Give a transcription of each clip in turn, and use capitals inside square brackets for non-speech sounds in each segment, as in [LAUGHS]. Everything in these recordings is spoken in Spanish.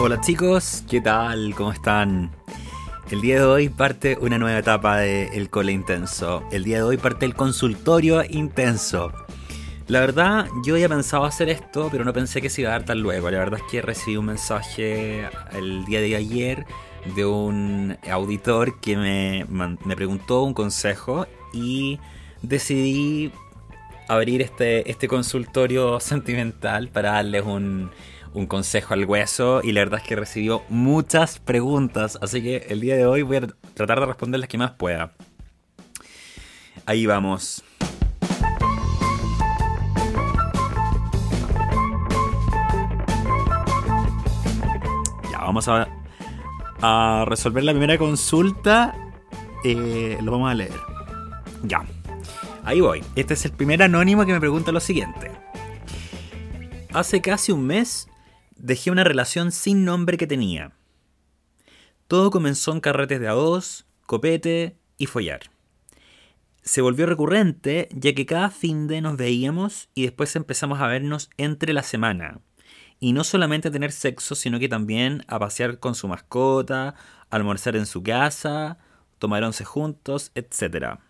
Hola chicos, ¿qué tal? ¿Cómo están? El día de hoy parte una nueva etapa de El Cole Intenso. El día de hoy parte el consultorio intenso. La verdad, yo había pensado hacer esto, pero no pensé que se iba a dar tan luego. La verdad es que recibí un mensaje el día de ayer de un auditor que me, me preguntó un consejo y decidí abrir este, este consultorio sentimental para darles un, un consejo al hueso y la verdad es que recibió muchas preguntas, así que el día de hoy voy a tratar de responder las que más pueda. Ahí vamos. Ya, vamos a, resolver la primera consulta. Eh, lo vamos a leer. Ya. Ahí voy. Este es el primer anónimo que me pregunta lo siguiente. Hace casi un mes dejé una relación sin nombre que tenía. Todo comenzó en carretes de a dos, copete y follar. Se volvió recurrente ya que cada fin de nos veíamos y después empezamos a vernos entre la semana. Y no solamente a tener sexo, sino que también a pasear con su mascota, almorzar en su casa, tomar once juntos, etc.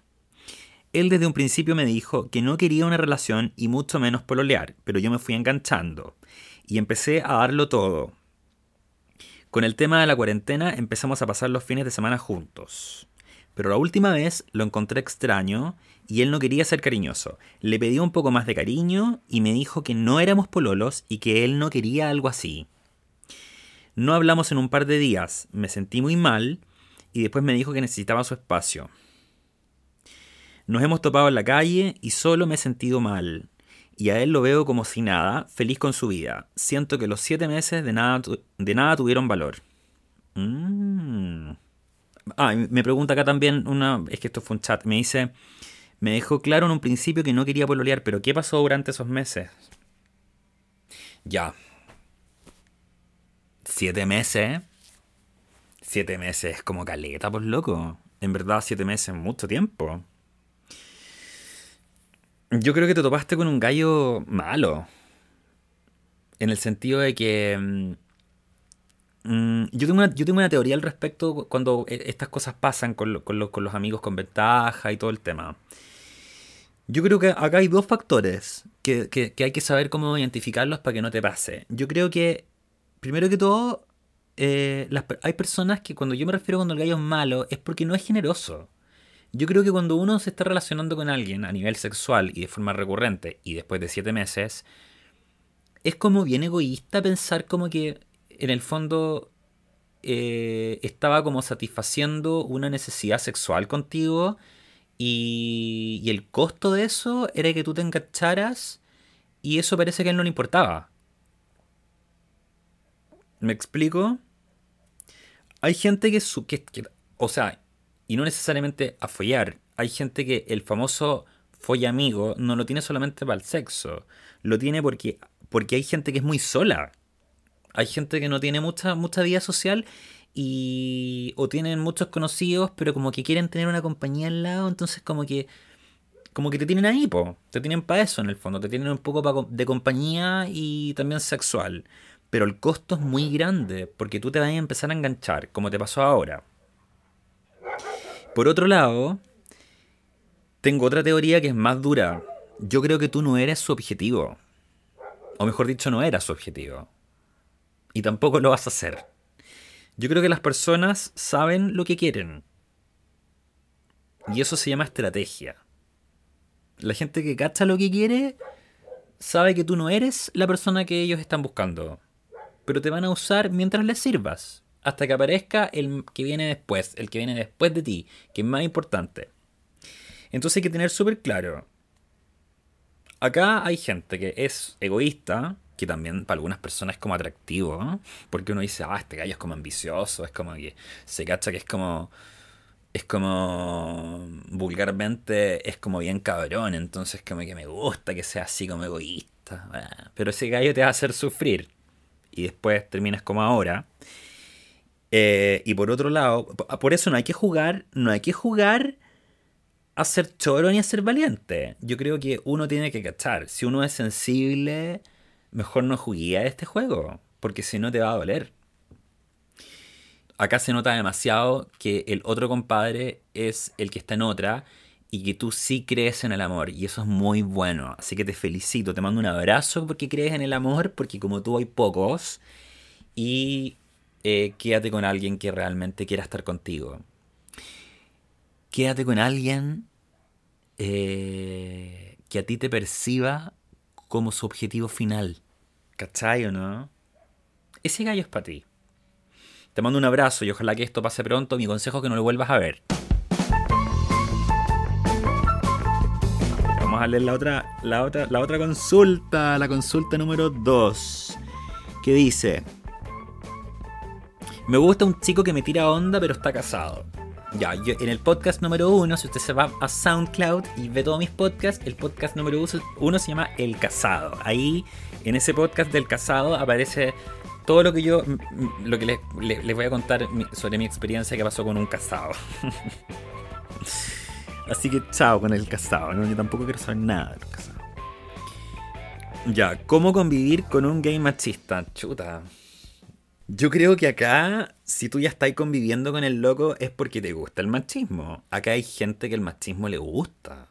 Él desde un principio me dijo que no quería una relación y mucho menos pololear, pero yo me fui enganchando y empecé a darlo todo. Con el tema de la cuarentena empezamos a pasar los fines de semana juntos. Pero la última vez lo encontré extraño y él no quería ser cariñoso. Le pedí un poco más de cariño y me dijo que no éramos pololos y que él no quería algo así. No hablamos en un par de días, me sentí muy mal y después me dijo que necesitaba su espacio. Nos hemos topado en la calle y solo me he sentido mal y a él lo veo como si nada, feliz con su vida. Siento que los siete meses de nada, de nada tuvieron valor. Mm. Ah, me pregunta acá también una... Es que esto fue un chat. Me dice... Me dejó claro en un principio que no quería pololear, pero ¿qué pasó durante esos meses? Ya. Siete meses. Siete meses como caleta, pues loco. En verdad, siete meses es mucho tiempo. Yo creo que te topaste con un gallo malo. En el sentido de que. Mm, mm, yo, tengo una, yo tengo una teoría al respecto cuando e, estas cosas pasan con, con, los amigos con ventaja y todo el tema. Yo creo que acá hay dos factores que, que, hay que saber cómo identificarlos para que no te pase. Yo creo que, primero que todo, eh, hay personas que cuando yo me refiero cuando el gallo es malo es porque no es generoso. Yo creo que cuando uno se está relacionando con alguien a nivel sexual y de forma recurrente y después de siete meses, es como bien egoísta pensar como que en el fondo eh, estaba como satisfaciendo una necesidad sexual contigo y, y, el costo de eso era que tú te engancharas y eso parece que a él no le importaba. ¿Me explico? Hay gente que, que, que o sea, y no necesariamente a follar. Hay gente que el famoso folla amigo no lo tiene solamente para el sexo, lo tiene porque, porque hay gente que es muy sola. Hay gente que no tiene mucha, mucha vida social y o tienen muchos conocidos, pero como que quieren tener una compañía al lado, entonces como que como que te tienen ahí, po. Te tienen para eso en el fondo, te tienen un poco de compañía y también sexual. Pero el costo es muy grande, porque tú te vas a empezar a enganchar, como te pasó ahora. Por otro lado, tengo otra teoría que es más dura. Yo creo que tú no eres su objetivo. O mejor dicho, no eras su objetivo. Y tampoco lo vas a hacer. Yo creo que las personas saben lo que quieren. Y eso se llama estrategia. La gente que cacha lo que quiere sabe que tú no eres la persona que ellos están buscando. Pero te van a usar mientras les sirvas hasta que aparezca el que viene después, el que viene después de ti, que es más importante. Entonces hay que tener súper claro. Acá hay gente que es egoísta, que también para algunas personas es como atractivo, porque uno dice, ah, este gallo es como ambicioso, es como que se cacha que es como es como vulgarmente es como bien cabrón, entonces como que me gusta que sea así como egoísta. Pero ese gallo te va a hacer sufrir y después terminas como ahora. Eh, y por otro lado, por eso no hay que jugar, no hay que jugar a ser choro ni a ser valiente. Yo creo que uno tiene que cachar. Si uno es sensible, mejor no jugué a este juego, porque si no te va a doler. acá se nota demasiado que el otro compadre es el que está en otra y que tú sí crees en el amor y eso es muy bueno. Así que te felicito, te mando un abrazo porque crees en el amor, porque como tú hay pocos y eh, quédate con alguien que realmente quiera estar contigo. Quédate con alguien eh, que a ti te perciba como su objetivo final. ¿Cachai o no? Ese gallo es para ti. Te mando un abrazo y ojalá que esto pase pronto. Mi consejo es que no lo vuelvas a ver. Vamos a leer la otra, la otra, la otra consulta, la consulta número 2. Que dice: Me gusta un chico que me tira onda, pero está casado. Ya, yo, en el podcast número uno, si usted se va a SoundCloud y ve todos mis podcasts, el podcast número uno se llama El Casado. Ahí, en ese podcast del casado, aparece todo lo que yo, lo que les, voy a contar sobre mi experiencia que pasó con un casado. [LAUGHS] Así que chao con el casado, ¿no? Yo tampoco quiero saber nada del casado. Ya, ¿cómo convivir con un gay machista? Chuta. Yo creo que acá, si tú ya estás conviviendo con el loco, es porque te gusta el machismo. Acá hay gente que el machismo le gusta.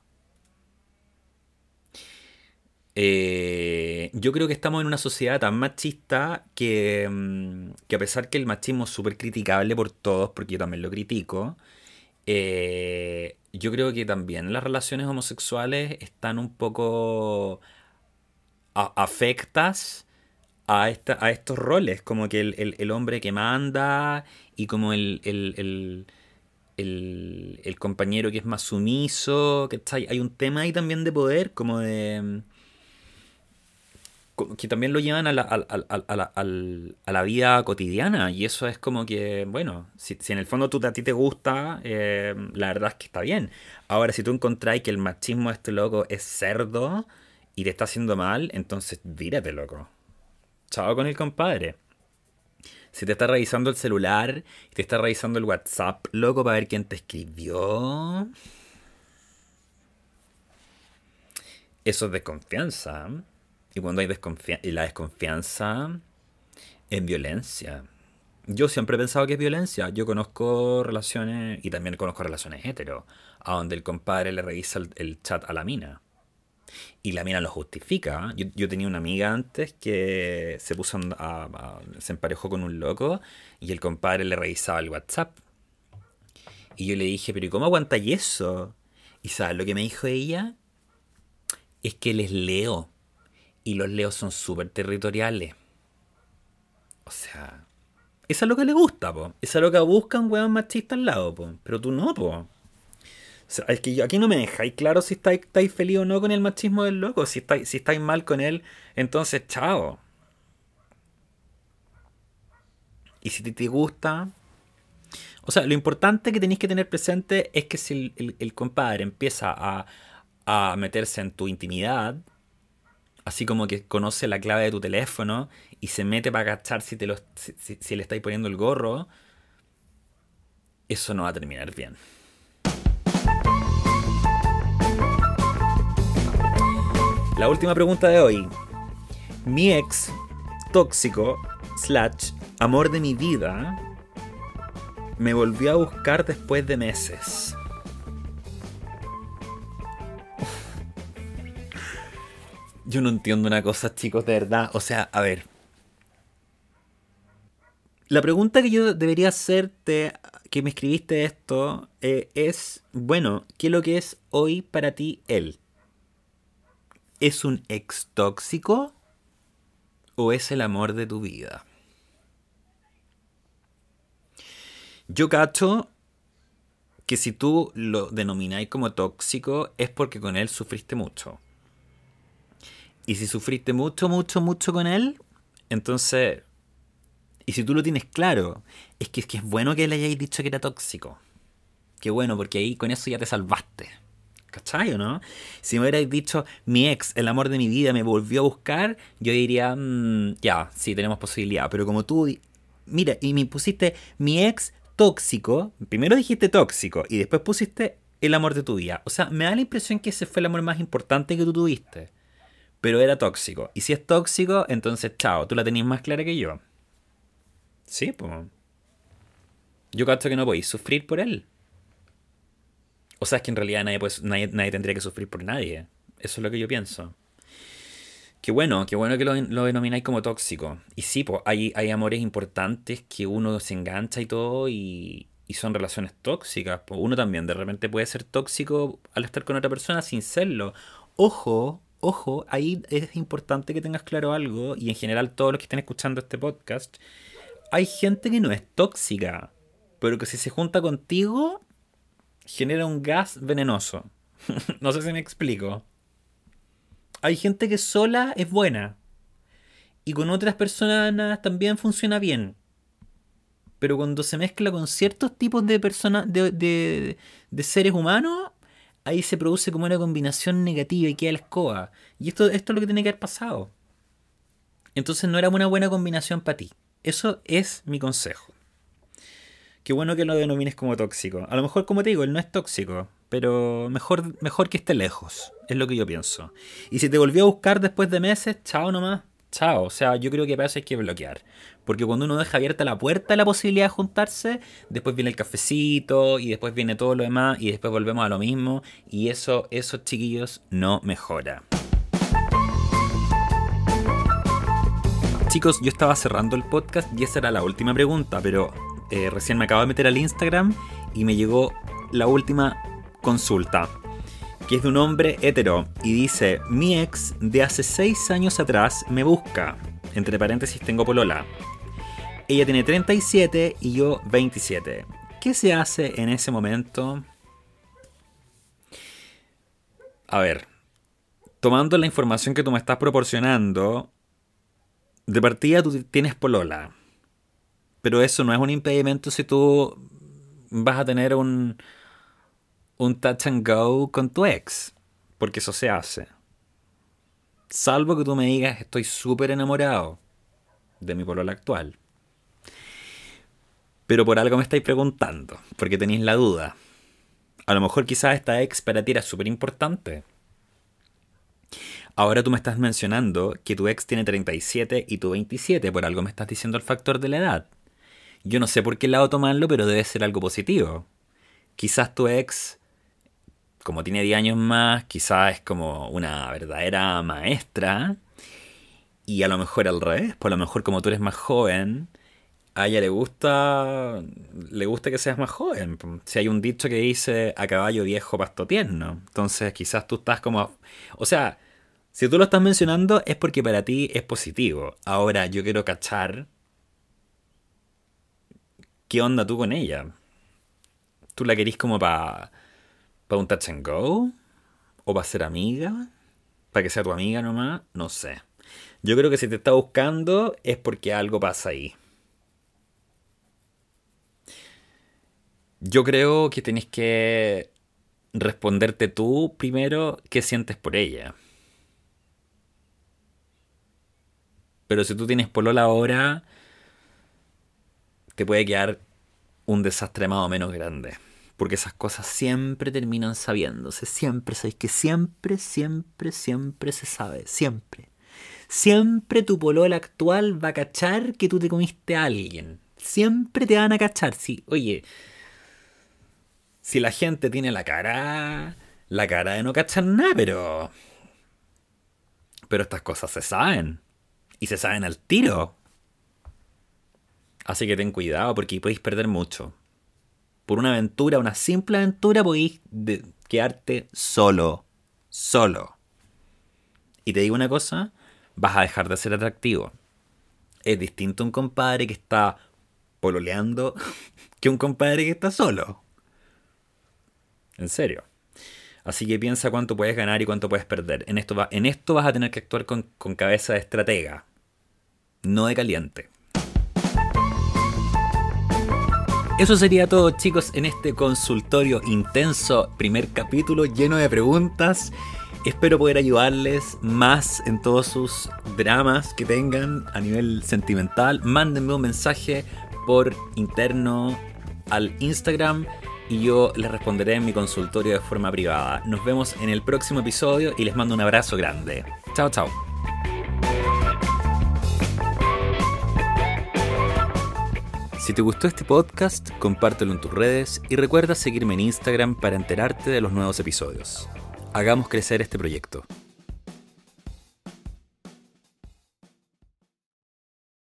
Eh, yo creo que estamos en una sociedad tan machista que, mm, que a pesar que el machismo es súper criticable por todos, porque yo también lo critico, eh, yo creo que también las relaciones homosexuales están un poco afectas a, esta, a estos roles, como que el, hombre que manda y como el, el, compañero que es más sumiso, que hay un tema ahí también de poder, como de que también lo llevan a la, a, la, vida cotidiana y eso es como que, bueno, si, en el fondo tú, a ti te gusta, eh, la verdad es que está bien. Ahora, si tú encontráis que el machismo de este loco es cerdo y te está haciendo mal, entonces vírate, loco. Con el compadre. Si te está revisando el celular, te está revisando el WhatsApp, loco, para ver quién te escribió. Eso es desconfianza. Y cuando hay desconfianza, y la desconfianza es violencia. Yo siempre he pensado que es violencia. Yo conozco relaciones, y también conozco relaciones hetero, a donde el compadre le revisa el, chat a la mina. Y la mina lo justifica. Yo, tenía una amiga antes que se puso se emparejó con un loco y el compadre le revisaba el WhatsApp. Y yo le dije, pero ¿y cómo aguantáis eso? Y sabes lo que me dijo ella? Es que les leo. Y los leos son súper territoriales. O sea, eso es lo que le gusta, po. Eso es lo que buscan weón machista al lado, po. Pero tú no, po. Es que yo, aquí no me dejáis claro si estáis, estáis, feliz o no con el machismo del loco. Si estáis, si estáis mal con él, entonces chao. Y si te, gusta. O sea, lo importante que tenéis que tener presente es que si el, compadre empieza a, a meterse en tu intimidad, así como que conoce la clave de tu teléfono y se mete para cachar si, te lo, si, le estáis poniendo el gorro, eso no va a terminar bien. La última pregunta de hoy. Mi ex tóxico, slash, amor de mi vida, me volvió a buscar después de meses. Yo no entiendo una cosa, chicos, de verdad. O sea, a ver. La pregunta que yo debería hacerte, que me escribiste esto, eh, es, bueno, ¿qué es lo que es hoy para ti él? ¿Es un ex tóxico o es el amor de tu vida? Yo cacho que si tú lo denomináis como tóxico es porque con él sufriste mucho. Y si sufriste mucho, mucho, mucho con él, entonces. Y si tú lo tienes claro, es que es, que es bueno que le hayáis dicho que era tóxico. Qué bueno, porque ahí con eso ya te salvaste. ¿Cachai o no? Si me hubierais dicho, mi ex, el amor de mi vida, me volvió a buscar, yo diría, mm, ya, sí, tenemos posibilidad. Pero como tú, mira, y me pusiste mi ex tóxico, primero dijiste tóxico y después pusiste el amor de tu vida. O sea, me da la impresión que ese fue el amor más importante que tú tuviste pero era tóxico. Y si es tóxico, entonces chao, tú la tenías más clara que yo. Sí, pues. yo cacho que no podéis sufrir por él. O sea, es que en realidad nadie, pues, nadie, nadie tendría que sufrir por nadie. Eso es lo que yo pienso. Qué bueno, qué bueno que lo, lo denomináis como tóxico. Y sí, pues hay, hay amores importantes que uno se engancha y todo y, y son relaciones tóxicas. Pues uno también de repente puede ser tóxico al estar con otra persona sin serlo. Ojo, ojo, ahí es importante que tengas claro algo y en general todos los que estén escuchando este podcast, hay gente que no es tóxica, pero que si se junta contigo genera un gas venenoso. [LAUGHS] no sé si me explico. Hay gente que sola es buena y con otras personas también funciona bien. Pero cuando se mezcla con ciertos tipos de personas, de, de, de seres humanos, ahí se produce como una combinación negativa y queda la escoba. Y esto, esto es lo que tiene que haber pasado. Entonces no era una buena combinación para ti. Eso es mi consejo. Qué bueno que lo denomines como tóxico. A lo mejor, como te digo, él no es tóxico, pero mejor, mejor que esté lejos. Es lo que yo pienso. Y si te volvió a buscar después de meses, chao nomás. Chao. O sea, yo creo que para eso hay que bloquear. Porque cuando uno deja abierta la puerta a la posibilidad de juntarse, después viene el cafecito y después viene todo lo demás y después volvemos a lo mismo. Y eso, esos chiquillos, no mejora. Chicos, yo estaba cerrando el podcast y esa era la última pregunta, pero eh, recién me acabo de meter al Instagram y me llegó la última consulta que es de un hombre hetero, y dice, mi ex de hace 6 años atrás me busca, entre paréntesis tengo polola. Ella tiene 37 y yo 27. ¿Qué se hace en ese momento? A ver, tomando la información que tú me estás proporcionando, de partida tú tienes polola. Pero eso no es un impedimento si tú vas a tener un, un touch and go con tu ex, porque eso se hace. Salvo que tú me digas, estoy súper enamorado de mi polola actual. Pero por algo me estáis preguntando, porque tenéis la duda. A lo mejor quizás esta ex para ti era súper importante. Ahora tú me estás mencionando que tu ex tiene 37 y tú 27, por algo me estás diciendo el factor de la edad. Yo no sé por qué lado tomarlo, pero debe ser algo positivo. Quizás tu ex como tiene 10 años más, quizás es como una verdadera maestra. Y a lo mejor al revés, por lo mejor como tú eres más joven, a ella le gusta le gusta que seas más joven. Si hay un dicho que dice a caballo viejo pasto tierno, entonces quizás tú estás como o sea, si tú lo estás mencionando es porque para ti es positivo. Ahora yo quiero cachar qué onda tú con ella. Tú la querís como para ¿Para un touch and go? ¿O para ser amiga? ¿Para que sea tu amiga nomás? No sé. Yo creo que si te está buscando es porque algo pasa ahí. Yo creo que tenés que responderte tú primero qué sientes por ella. Pero si tú tienes polola ahora, te puede quedar un desastre más o menos grande. Porque esas cosas siempre terminan sabiéndose. Siempre, sabéis que siempre, siempre, siempre se sabe. Siempre. Siempre tu polola actual va a cachar que tú te comiste a alguien. Siempre te van a cachar. Sí, oye. Si la gente tiene la cara. La cara de no cachar nada, pero. Pero estas cosas se saben. Y se saben al tiro. Así que ten cuidado porque podéis perder mucho por una aventura, una simple aventura, podéis quedarte solo. Solo. Y te digo una cosa, vas a dejar de ser atractivo. Es distinto un compadre que está pololeando [LAUGHS] que un compadre que está solo. En serio. Así que piensa cuánto puedes ganar y cuánto puedes perder. En esto, va, en esto vas a tener que actuar con, con cabeza de estratega, no de caliente. Eso sería todo chicos en este consultorio intenso, primer capítulo lleno de preguntas. Espero poder ayudarles más en todos sus dramas que tengan a nivel sentimental. Mándenme un mensaje por interno al Instagram y yo les responderé en mi consultorio de forma privada. Nos vemos en el próximo episodio y les mando un abrazo grande. Chao, chao. Si te gustó este podcast, compártelo en tus redes y recuerda seguirme en Instagram para enterarte de los nuevos episodios. Hagamos crecer este proyecto.